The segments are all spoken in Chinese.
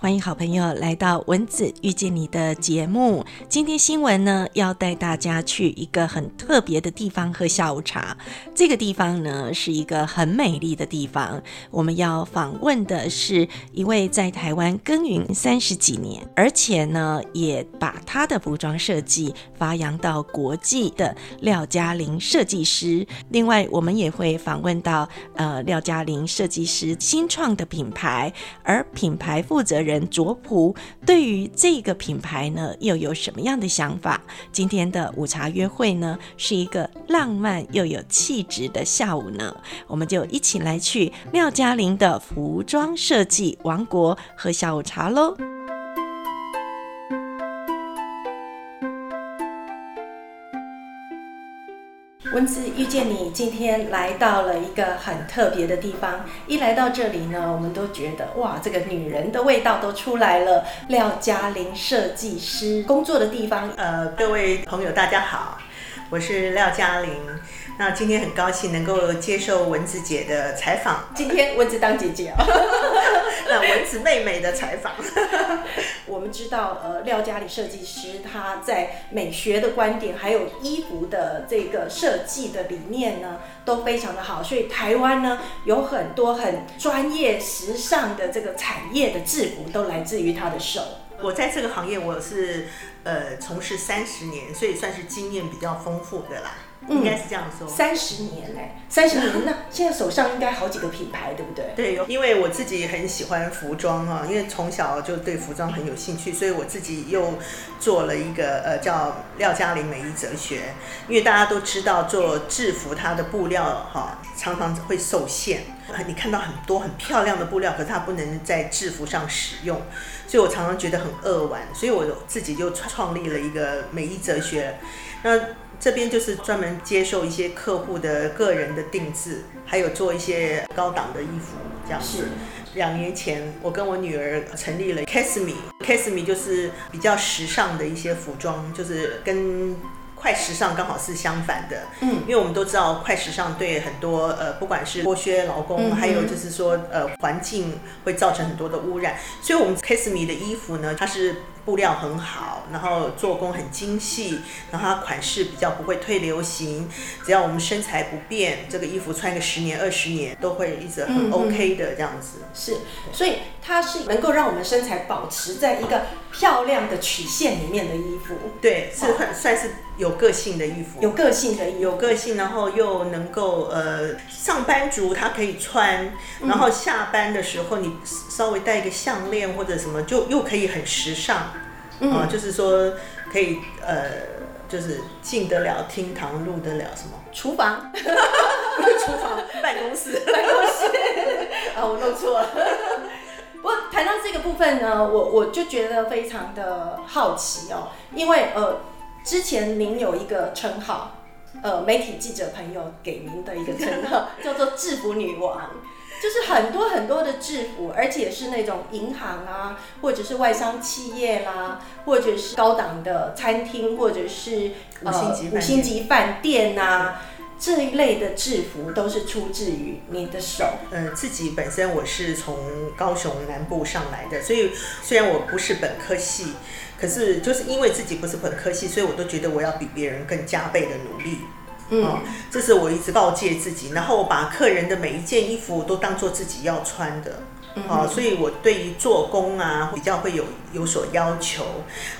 欢迎好朋友来到蚊子遇见你的节目。今天新闻呢，要带大家去一个很特别的地方喝下午茶。这个地方呢，是一个很美丽的地方。我们要访问的是一位在台湾耕耘三十几年，而且呢，也把他的服装设计发扬到国际的廖嘉玲设计师。另外，我们也会访问到呃廖嘉玲设计师新创的品牌，而品牌负责人。人卓普对于这个品牌呢，又有什么样的想法？今天的午茶约会呢，是一个浪漫又有气质的下午呢，我们就一起来去廖嘉玲的服装设计王国喝下午茶喽。文字遇见你，今天来到了一个很特别的地方。一来到这里呢，我们都觉得哇，这个女人的味道都出来了。廖嘉玲设计师工作的地方，呃，各位朋友大家好，我是廖嘉玲。那今天很高兴能够接受文子姐的采访。今天文子当姐姐啊，那蚊子妹妹的采访。我们知道，呃，廖嘉里设计师他在美学的观点，还有衣服的这个设计的理念呢，都非常的好。所以台湾呢，有很多很专业、时尚的这个产业的制服，都来自于他的手。我在这个行业，我是呃从事三十年，所以算是经验比较丰富的啦。应该是这样说，三十年嘞，三十年，那现在手上应该好几个品牌，对不对？对，有，因为我自己很喜欢服装啊，因为从小就对服装很有兴趣，所以我自己又做了一个呃叫廖嘉玲美衣哲学。因为大家都知道做制服，它的布料哈常常会受限，你看到很多很漂亮的布料，可是它不能在制服上使用，所以我常常觉得很扼腕，所以我自己就创立了一个美衣哲学，那。这边就是专门接受一些客户的个人的定制，还有做一些高档的衣服，这样是。两年前，我跟我女儿成立了 Casme，Casme 就是比较时尚的一些服装，就是跟。快时尚刚好是相反的，嗯，因为我们都知道快时尚对很多呃，不管是剥削劳工，还有就是说呃环境会造成很多的污染，所以我们 Kiss Me 的衣服呢，它是布料很好，然后做工很精细，然后它款式比较不会退流行，只要我们身材不变，这个衣服穿个十年二十年都会一直很 OK 的这样子。是，所以它是能够让我们身材保持在一个漂亮的曲线里面的衣服。对，是很算是有。有个性的衣服，有个性的，有个性，然后又能够呃，上班族他可以穿，然后下班的时候你稍微戴一个项链或者什么，就又可以很时尚，啊，就是说可以呃，就是进得了厅堂，入得了什么厨房，厨房办公室，办公室，啊，我弄错了。不过谈到这个部分呢，我我就觉得非常的好奇哦，因为呃。之前您有一个称号，呃，媒体记者朋友给您的一个称号 叫做“制服女王”，就是很多很多的制服，而且是那种银行啊，或者是外商企业啦，或者是高档的餐厅，或者是呃五星级饭店呐。这一类的制服都是出自于你的手。呃，自己本身我是从高雄南部上来的，所以虽然我不是本科系，可是就是因为自己不是本科系，所以我都觉得我要比别人更加倍的努力。嗯，这是我一直告诫自己，然后我把客人的每一件衣服都当做自己要穿的。啊，所以我对于做工啊比较会有有所要求。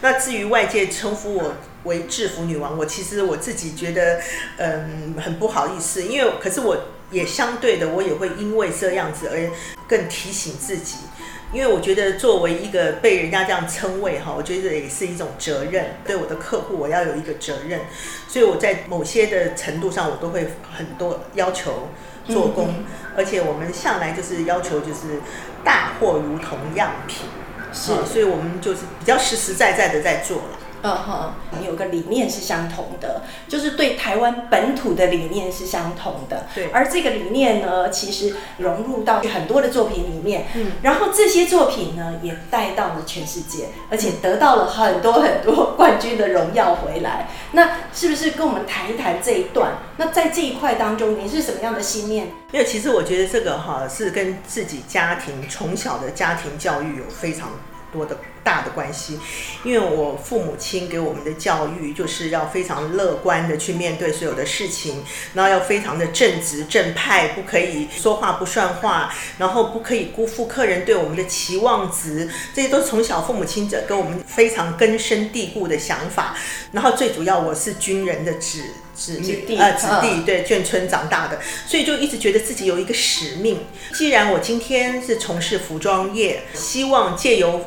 那至于外界称呼我为制服女王，我其实我自己觉得，嗯，很不好意思，因为可是我也相对的，我也会因为这样子而更提醒自己，因为我觉得作为一个被人家这样称谓哈，我觉得也是一种责任，对我的客户我要有一个责任，所以我在某些的程度上，我都会很多要求。做工，而且我们向来就是要求就是大货如同样品，是，所以我们就是比较实实在在的在做了。嗯哼，你有个理念是相同的，就是对台湾本土的理念是相同的。对而这个理念呢，其实融入到很多的作品里面，嗯，然后这些作品呢，也带到了全世界，而且得到了很多很多冠军的荣耀回来。那是不是跟我们谈一谈这一段？那在这一块当中，你是什么样的信念？因为其实我觉得这个哈是跟自己家庭从小的家庭教育有非常多的大的关系，因为我父母亲给我们的教育就是要非常乐观的去面对所有的事情，然后要非常的正直正派，不可以说话不算话，然后不可以辜负客人对我们的期望值，这些都是从小父母亲者给我们非常根深蒂固的想法。然后最主要我是军人的子子子弟呃子弟嗯对眷村长大的，所以就一直觉得自己有一个使命。既然我今天是从事服装业，希望借由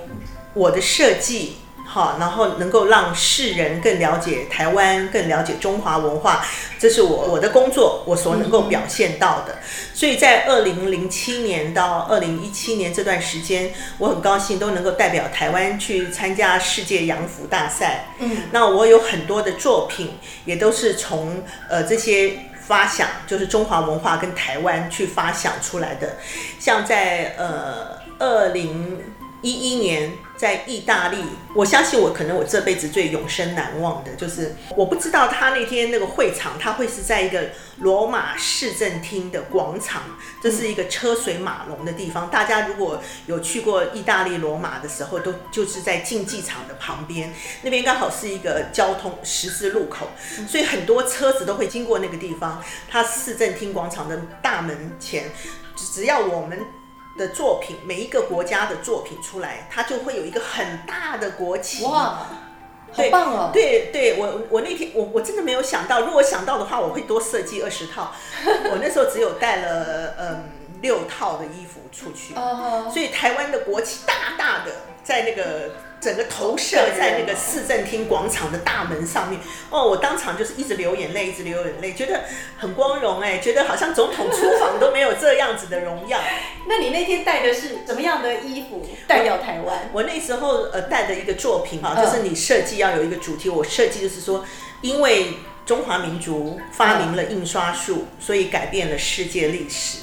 我的设计。好，然后能够让世人更了解台湾，更了解中华文化，这是我我的工作，我所能够表现到的。所以在二零零七年到二零一七年这段时间，我很高兴都能够代表台湾去参加世界洋服大赛。嗯，那我有很多的作品也都是从呃这些发想，就是中华文化跟台湾去发想出来的。像在呃二零一一年在意大利，我相信我可能我这辈子最永生难忘的就是，我不知道他那天那个会场，他会是在一个罗马市政厅的广场，这是一个车水马龙的地方。大家如果有去过意大利罗马的时候，都就是在竞技场的旁边，那边刚好是一个交通十字路口，所以很多车子都会经过那个地方。它市政厅广场的大门前，只要我们的作品，每一个国家的作品出来，它就会有一个很大的国旗。哇，好棒哦！对对，我我那天我我真的没有想到，如果想到的话，我会多设计二十套。我那时候只有带了嗯六套的衣服出去，哦所以台湾的国旗大大的在那个整个投射在那个市政厅广场的大门上面。哦，我当场就是一直流眼泪，一直流眼泪，觉得很光荣哎，觉得好像总统出访都没有这样子的荣耀。那你那天带的是怎么样的衣服代表台湾？我那时候呃带的一个作品哈，嗯就是你设计要有一个主题。我设计就是说，因为中华民族发明了印刷术，所以改变了世界历史。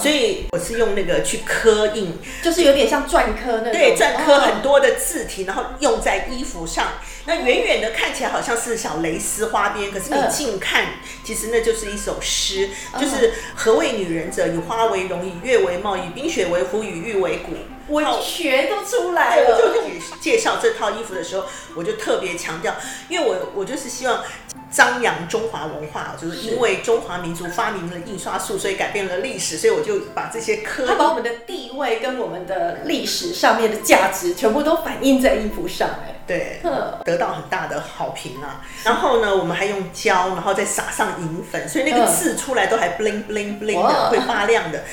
所以我是用那个去刻印，就是有点像篆刻那种，对，篆刻很哦。多的字体，然后用在衣服上。那远远的看起来好像是小蕾丝花边，可是你嗯近看，其实那就是一首诗，就是何谓女人者？以花为容，以月为貌，以冰雪为服，以玉为骨。文学都出来了，就介绍这套衣服的时候，我就特别强调，因为我我就是希望张扬中华文化，就是因为中华民族发明了印刷术，所以改变了历史，所以我就把这些科它把我们的地位跟我们的历史上面的价值全部都反映在衣服上，哎，对嗯得到很大的好评啊。然后呢，我们还用胶，然后再撒上银粉，所以那个字出来都还 bling bling bling 的，会发亮的。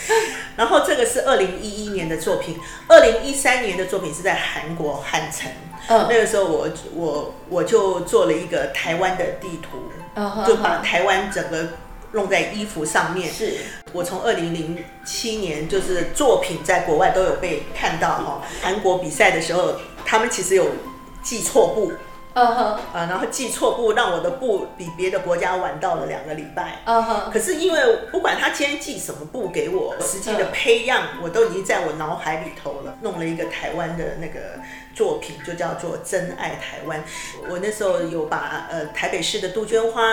然后这个是二零一一年的作品，二零一三年的作品是在韩国汉城。嗯那个时候我我我就做了一个台湾的地图，嗯就把台湾整个弄在衣服上面。是我从二零零七年就是作品在国外都有被看到哈，韩国比赛的时候，他们其实有记错步。嗯哼啊，然后记错步，让我的步比别的国家晚到了两个礼拜。嗯哼，可是因为不管他今天寄什么步给我，实际的嗯培养我都已经在我脑海里头了。弄了一个台湾的那个作品，就叫做《真爱台湾》。我那时候有把呃台北市的杜鹃花、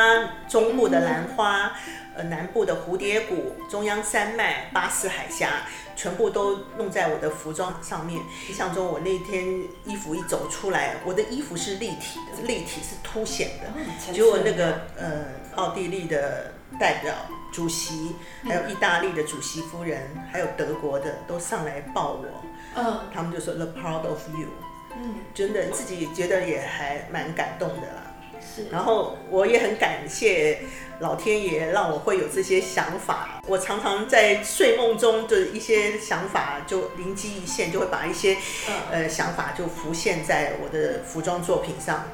中部的兰花、呃南部的蝴蝶谷、中央山脉、巴士海峡。全部都弄在我的服装上面。印象中，我那天衣服一走出来，我的衣服是立体的，立体是凸显的。结果那个呃，奥地利的代表主席，还有意大利的主席夫人，还有德国的都上来抱我，嗯他们就说 “the proud of you”，嗯真的自己觉得也还蛮感动的啦。是，然后我也很感谢老天爷让我会有这些想法。我常常在睡梦中的一些想法就灵机一现，就会把一些嗯呃想法就浮现在我的服装作品上。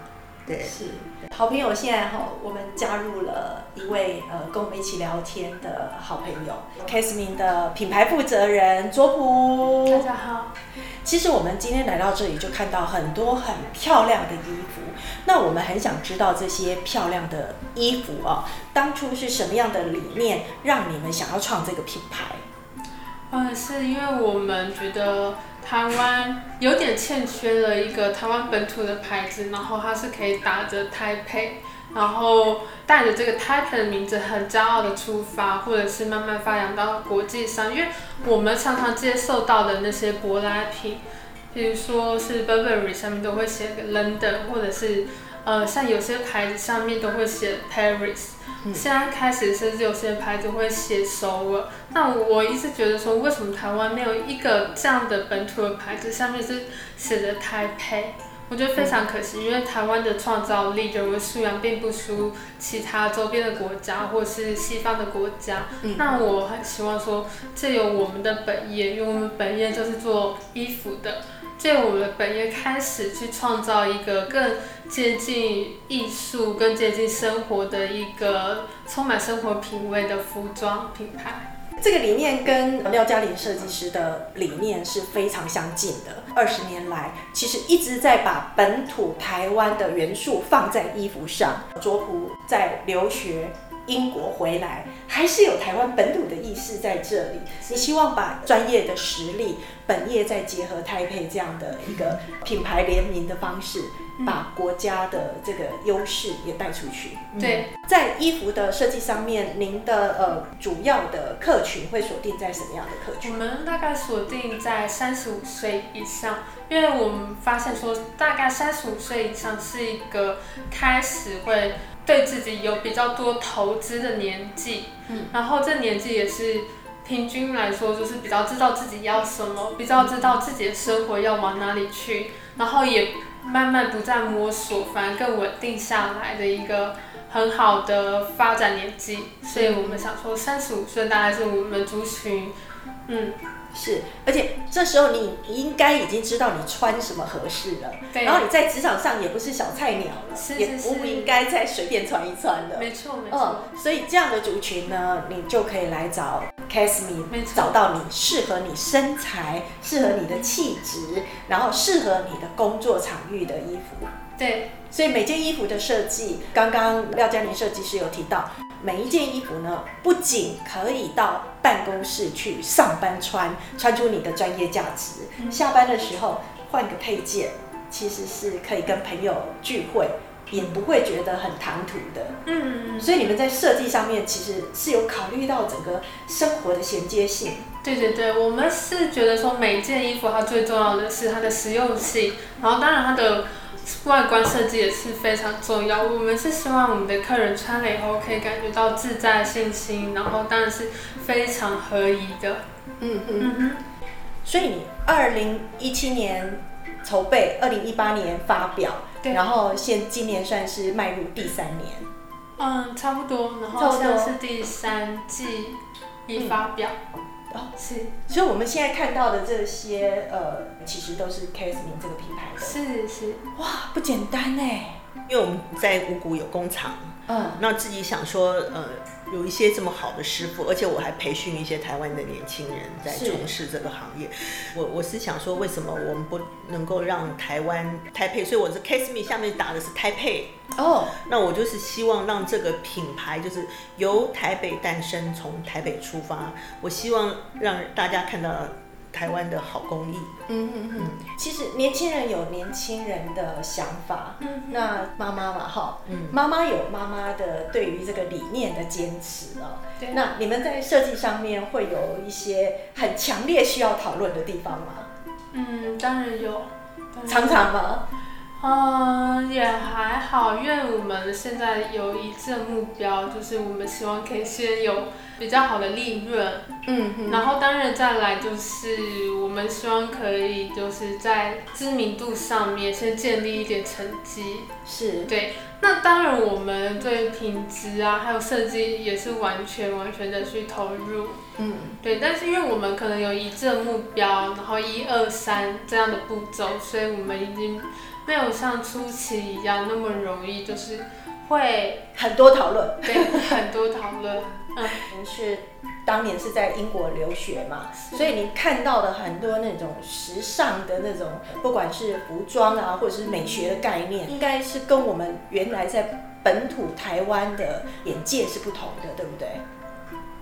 对，是好朋友。现在哈，我们加入了一位呃，跟我们一起聊天的好朋友 c a s m i n 的品牌负责人卓普。大家好。其实我们今天来到这里，就看到很多很漂亮的衣服。那我们很想知道这些漂亮的衣服啊，当初是什么样的理念，让你们想要创这个品牌？嗯，是因为我们觉得。台湾有点欠缺了一个台湾本土的牌子，然后它是可以打着 Taipei，，然后带着这个 Taipei 的名字很骄傲的出发，或者是慢慢发扬到国际上。因为我们常常接受到的那些舶来品，比如说是 Burberry 上面都会写个 London，或者是呃像有些牌子上面都会写 Paris。现在开始甚至有些牌子会写首尔，那我一直觉得说，为什么台湾没有一个这样的本土的牌子，上面是写着台北？我觉得非常可惜，因为台湾的创造力、人文素养并不输其他周边的国家或是西方的国家。那我很希望说，借由我们的本业，因为我们本业就是做衣服的。借我们本业开始去创造一个更接近艺术、更接近生活的一个充满生活品味的服装品牌。这个理念跟廖嘉玲设计师的理念是非常相近的。二十年来，其实一直在把本土台湾的元素放在衣服上。卓普在留学。英国回来还是有台湾本土的意识在这里。你希望把专业的实力、本业再结合台配这样的一个品牌联名的方式，把国家的这个优势也带出去。对，在衣服的设计上面，您的呃主要的客群会锁定在什么样的客群？我们大概锁定在三十五岁以上，因为我们发现说，大概三十五岁以上是一个开始会。对自己有比较多投资的年纪，嗯，然后这年纪也是平均来说，就是比较知道自己要什么，比较知道自己的生活要往哪里去，然后也慢慢不再摸索，反而更稳定下来的一个很好的发展年纪。所以我们想说，三十五岁大概是我们族群，嗯。是，而且这时候你应该已经知道你穿什么合适了，对。然后你在职场上也不是小菜鸟了，也不应该再随便穿一穿了。没错，没错。嗯，所以这样的族群呢，你就可以来找 c a s m e 找到你适合你身材、适合你的气质，然后适合你的工作场域的衣服。对。所以每件衣服的设计，刚刚廖嘉玲设计师有提到。每一件衣服呢，不仅可以到办公室去上班穿，穿出你的专业价值；下班的时候换个配件，其实是可以跟朋友聚会，也不会觉得很唐突的。嗯，所以你们在设计上面其实是有考虑到整个生活的衔接性。对对对，我们是觉得说每一件衣服它最重要的是它的实用性，然后当然它的。外观设计也是非常重要。我们是希望我们的客人穿了以后可以感觉到自在、信心，然后当然是非常合宜的。嗯嗯嗯。所以你二零一七年筹备，二零一八年发表，然后现今年算是迈入第三年。嗯，差不多。然后现在是第三季已发表。哦，是，所以我们现在看到的这些，呃，其实都是 KASMIN 这个品牌的。是是，哇，不简单哎，因为我们在五谷有工厂，嗯，那自己想说，呃。有一些这么好的师傅，而且我还培训一些台湾的年轻人在从事这个行业。我我是想说，为什么我们不能够让台湾台配？所以我是 Casme 下面打的是台配哦。那我就是希望让这个品牌就是由台北诞生，从台北出发。我希望让大家看到。台湾的好工艺，嗯嗯嗯，其实年轻人有年轻人的想法，嗯，那妈妈嘛哈，嗯，妈妈有妈妈的对于这个理念的坚持哦，对，那你们在设计上面会有一些很强烈需要讨论的地方吗？嗯，当然有，常常吗？嗯，也还好，因为我们现在有一致目标，就是我们希望可以先有比较好的利润，嗯，然后当然再来就是我们希望可以就是在知名度上面先建立一点成绩，是对。那当然我们对品质啊还有设计也是完全完全的去投入。嗯，对，但是因为我们可能有一致的目标，然后一二三这样的步骤，所以我们已经没有像初期一样那么容易，就是会很多讨论。对很多讨论。嗯，您是当年是在英国留学嘛，所以你看到的很多那种时尚的那种，不管是服装啊，或者是美学的概念，应该是跟我们原来在本土台湾的眼界是不同的，对不对？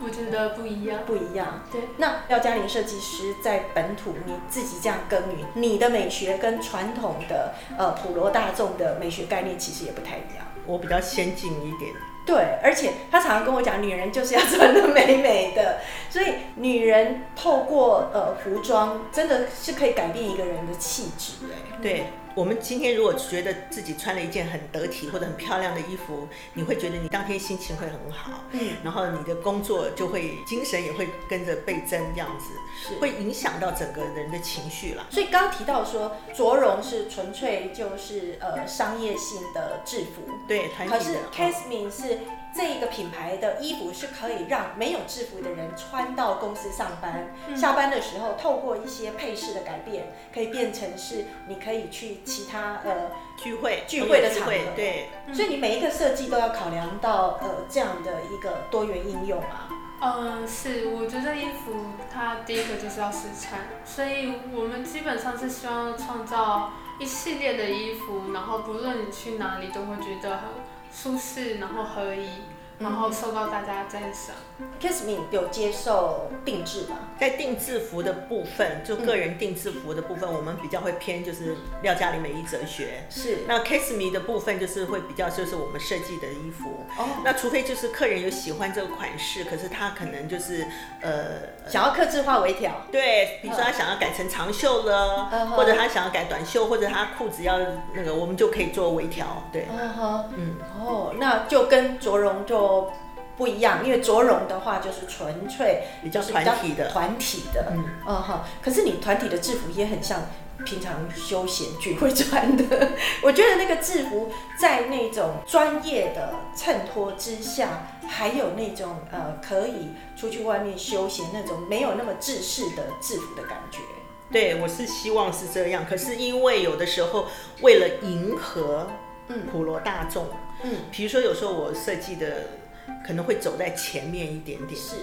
我觉得不一样。不一样。对，那廖嘉玲设计师在本土你自己这样耕耘，你的美学跟传统的呃普罗大众的美学概念其实也不太一样。我比较先进一点。对，而且他常常跟我讲，女人就是要穿的美美的，所以女人透过呃服装，真的是可以改变一个人的气质，哎，对我们今天如果觉得自己穿了一件很得体或者很漂亮的衣服，你会觉得你当天心情会很好，嗯，然后你的工作就会精神也会跟着倍增，这样子是会影响到整个人的情绪啦。所以刚刚提到说，着绒是纯粹就是呃商业性的制服，对，团可是体的。Casmin 是这一个品牌的衣服是可以让没有制服的人穿到公司上班，下班的时候透过一些配饰的改变，可以变成是你可以去其他呃，聚会聚会的场合。对，所以你每一个设计都要考量到呃这样的一个多元应用啊。嗯，是，我觉得衣服它第一个就是要试穿，所以我们基本上是希望创造一系列的衣服，然后不论你去哪里都会觉得很舒适，然后合宜，然后受到大家赞赏。Casmin 有接受定制吗？在定制服的部分，就个人定制服的部分，我们比较会偏就是廖嘉玲美衣哲学。是那 Kiss Me 的部分就是会比较就是我们设计的衣服。哦，那除非就是客人有喜欢这个款式，可是他可能就是呃。想要克制化微调。对，比如说他想要改成长袖了，嗯或者他想要改短袖，或者他裤子要那个，我们就可以做微调。对，嗯哼，嗯，哦，那就跟着绒就不一样，因为着绒的话就是纯粹比较就是团体的。团体的，嗯嗯哈。可是你团体的制服也很像平常休闲聚会穿的，我觉得那个制服在那种专业的衬托之下，还有那种呃可以出去外面休闲那种没有那么制式的制服的感觉。对，我是希望是这样。可是因为有的时候为了迎合嗯普罗大众，嗯，比如说有时候我设计的可能会走在前面一点点，是，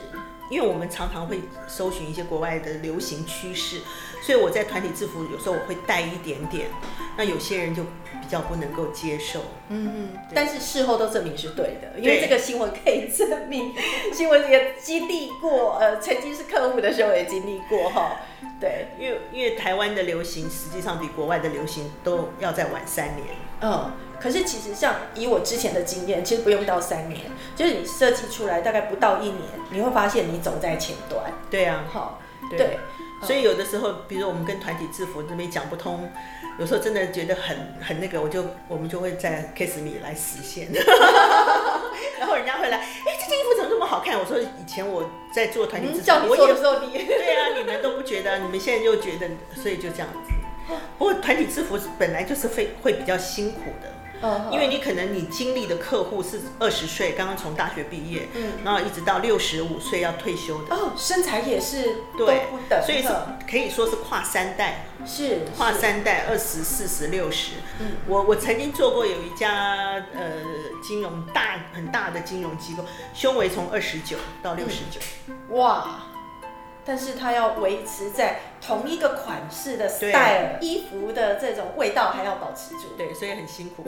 因为我们常常会搜寻一些国外的流行趋势，所以我在团体制服有时候我会带一点点，那有些人就比较不能够接受。嗯嗯，但是事后都证明是对的，因为对这个新闻可以证明，新闻也经历过，呃，曾经是客户的时候也经历过哈，对，因为因为台湾的流行实际上比国外的流行都要再晚三年。嗯，可是其实像以我之前的经验，其实不用到三年，就是你设计出来大概不到一年，你会发现你走在前端，对啊，哈，对对，所以有的时候，比如我们跟团体制服这边讲不通，有时候真的觉得很很那个，我就我们就会在 Kiss Me 来实现。然后人家会来，哎，这件衣服怎么这么好看？我说以前我在做团体制服，的时候你，对啊，你们都不觉得，你们现在就觉得，所以就这样子。不过团体制服本来就是会会比较辛苦的，嗯因为你可能你经历的客户是二十岁刚刚从大学毕业，嗯。然后一直到六十五岁要退休的，哦，身材也是都对所以是可以说是跨三代，是跨三代，二十四十六十。嗯。我我曾经做过有一家呃金融大很大的金融机构，胸围从二十九到六十九，哇！但是它要维持在同一个款式的 style，衣服的这种味道还要保持住，对，所以很辛苦。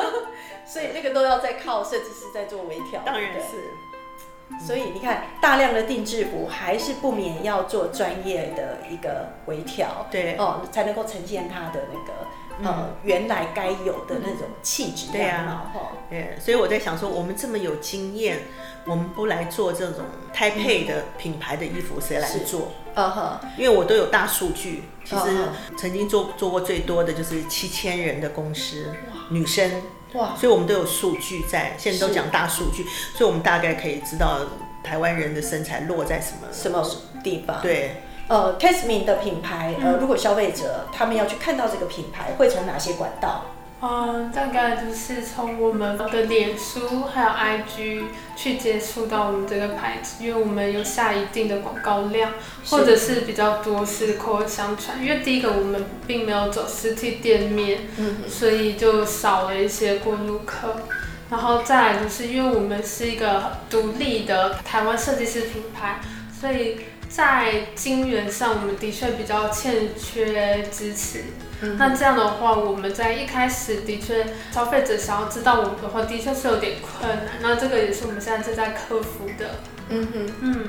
所以那个都要在靠设计师在做微调。当然是，所以你看，大量的定制服还是不免要做专业的一个微调，对。哦，才能够呈现它的那个呃原来该有的那种气质对啊。哈。对，所以我在想说，我们这么有经验，我们不来做这种胎配的品牌的衣服，谁来做？嗯哼，因为我都有大数据，其实嗯曾经做做过最多的就是七千人的公司，女生，哇，所以我们都有数据在，现在都是讲大数据，所以我们大概可以知道台湾人的身材落在什么什么地方？对。呃 c a s m i n 的品牌，嗯呃，如果消费者他们要去看到这个品牌，会从哪些管道？嗯，大概就是从我们的脸书还有 IG 去接触到我们这个牌子，因为我们有下一定的广告量，或者是比较多是口耳相传。因为第一个我们并没有走实体店面，嗯所以就少了一些过路客。然后再来就是因为我们是一个独立的台湾设计师品牌，所以在金源上我们的确比较欠缺支持。嗯那这样的话，我们在一开始的确，消费者想要知道我们的话，的确是有点困难。那这个也是我们现在正在克服的。嗯哼。嗯，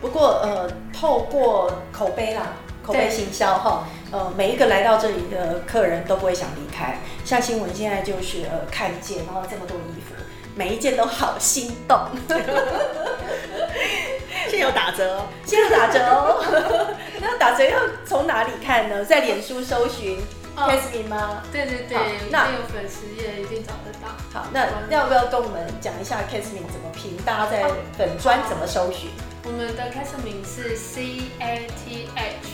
不过呃，透过口碑啦，口碑行销哈，呃，每一个来到这里的客人都不会想离开。像新闻现在就是呃看见，然后这么多衣服，每一件都好心动，现在有打折哦。现在打折哦。那打折要从哪里看呢？在脸书搜寻哦 Casmin 吗？对对对，那有粉丝页，一定找得到。好，那要不要跟我们讲一下 Casmin 怎么拼？大家在粉砖怎么搜寻？我们的开设名是 C A T H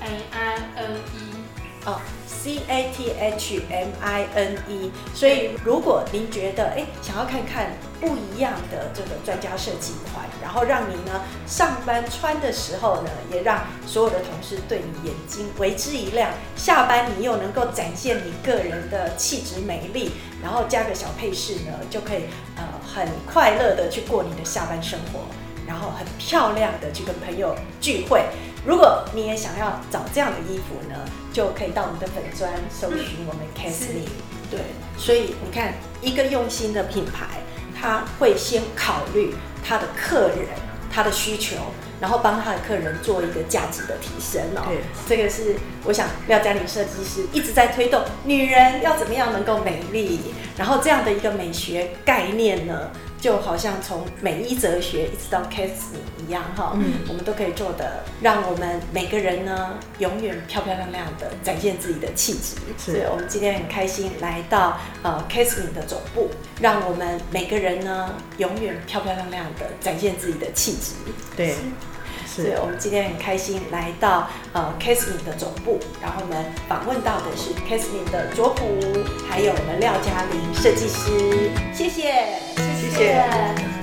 M I N E。哦，C A T H M I N E。所以，如果您觉得哎想要看看不一样的这个专家设计款，然后让你呢上班穿的时候呢，也让所有的同事对你眼睛为之一亮，下班你又能够展现你个人的气质美丽，然后加个小配饰呢，就可以呃很快乐的去过你的下班生活。然后很漂亮的去跟朋友聚会。如果你也想要找这样的衣服呢，就可以到我们的粉砖搜寻我们 Casly。对，所以你看，一个用心的品牌，他会先考虑他的客人他的需求，然后帮他的客人做一个价值的提升哦。对，这个是我想廖嘉玲设计师一直在推动，女人要怎么样能够美丽，然后这样的一个美学概念呢，就好像从美衣哲学一直到 c a s m 一样哈，嗯我们都可以做的，让我们每个人呢永远漂漂亮亮的展现自己的气质。是所以我们今天很开心来到呃 c a s m 的总部，让我们每个人呢永远漂漂亮亮的展现自己的气质。对，是所以我们今天很开心来到呃 Casmin 的总部，然后我们访问到的是 Casmin 的卓普，还有我们廖嘉玲设计师，谢谢，谢谢。